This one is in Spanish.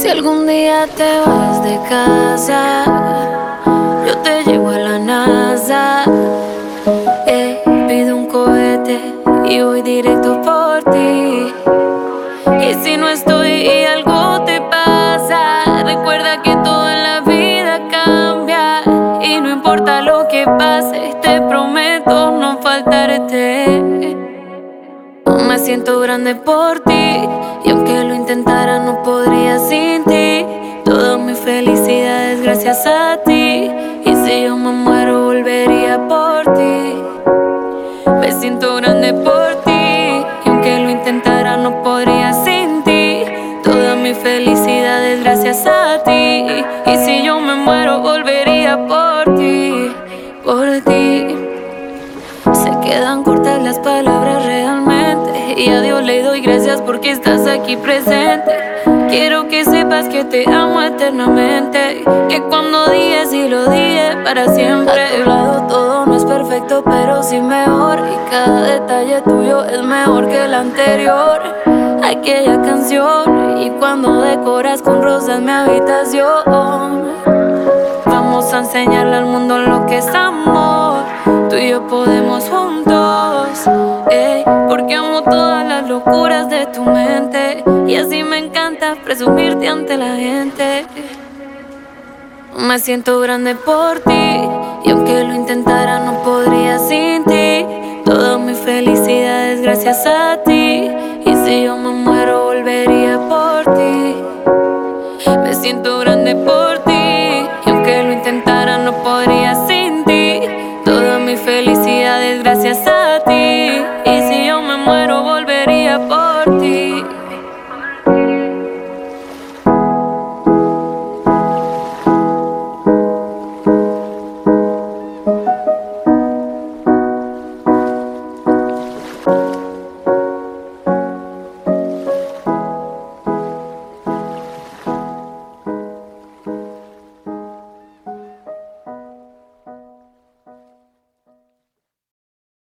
Si algún día te vas de casa, yo te llevo a la NASA. Pido un cohete y voy directo por ti. Y si no estoy y algo te pasa, recuerda que todo en la vida cambia. Y no importa lo que pase, te prometo no faltarte. Me siento grande por ti y aunque intentara no podría sin ti. Toda mi felicidad es gracias a ti y si yo me muero volvería por ti. Me siento grande por ti y aunque lo intentara no podría sin ti. Toda mi felicidad es gracias a ti y si yo me muero volvería por ti, por ti. Se quedan cortas las palabras Y a Dios le doy gracias porque estás aquí presente. Quiero que sepas que te amo eternamente. Que cuando dije sí lo dije para siempre. A tu lado todo no es perfecto pero sí mejor. Y cada detalle tuyo es mejor que el anterior. Aquella canción Y cuando decoras con rosas mi habitación. Vamos a enseñarle al mundo lo que es amor. Tú y yo podemos juntos, ey, porque todas las locuras de tu mente y así me encanta presumirte ante la gente. Me siento grande por ti y aunque lo intentara no podría sin ti. Toda mi felicidad es gracias a ti y si yo me muero volvería por ti. Me siento grande por ti Bye.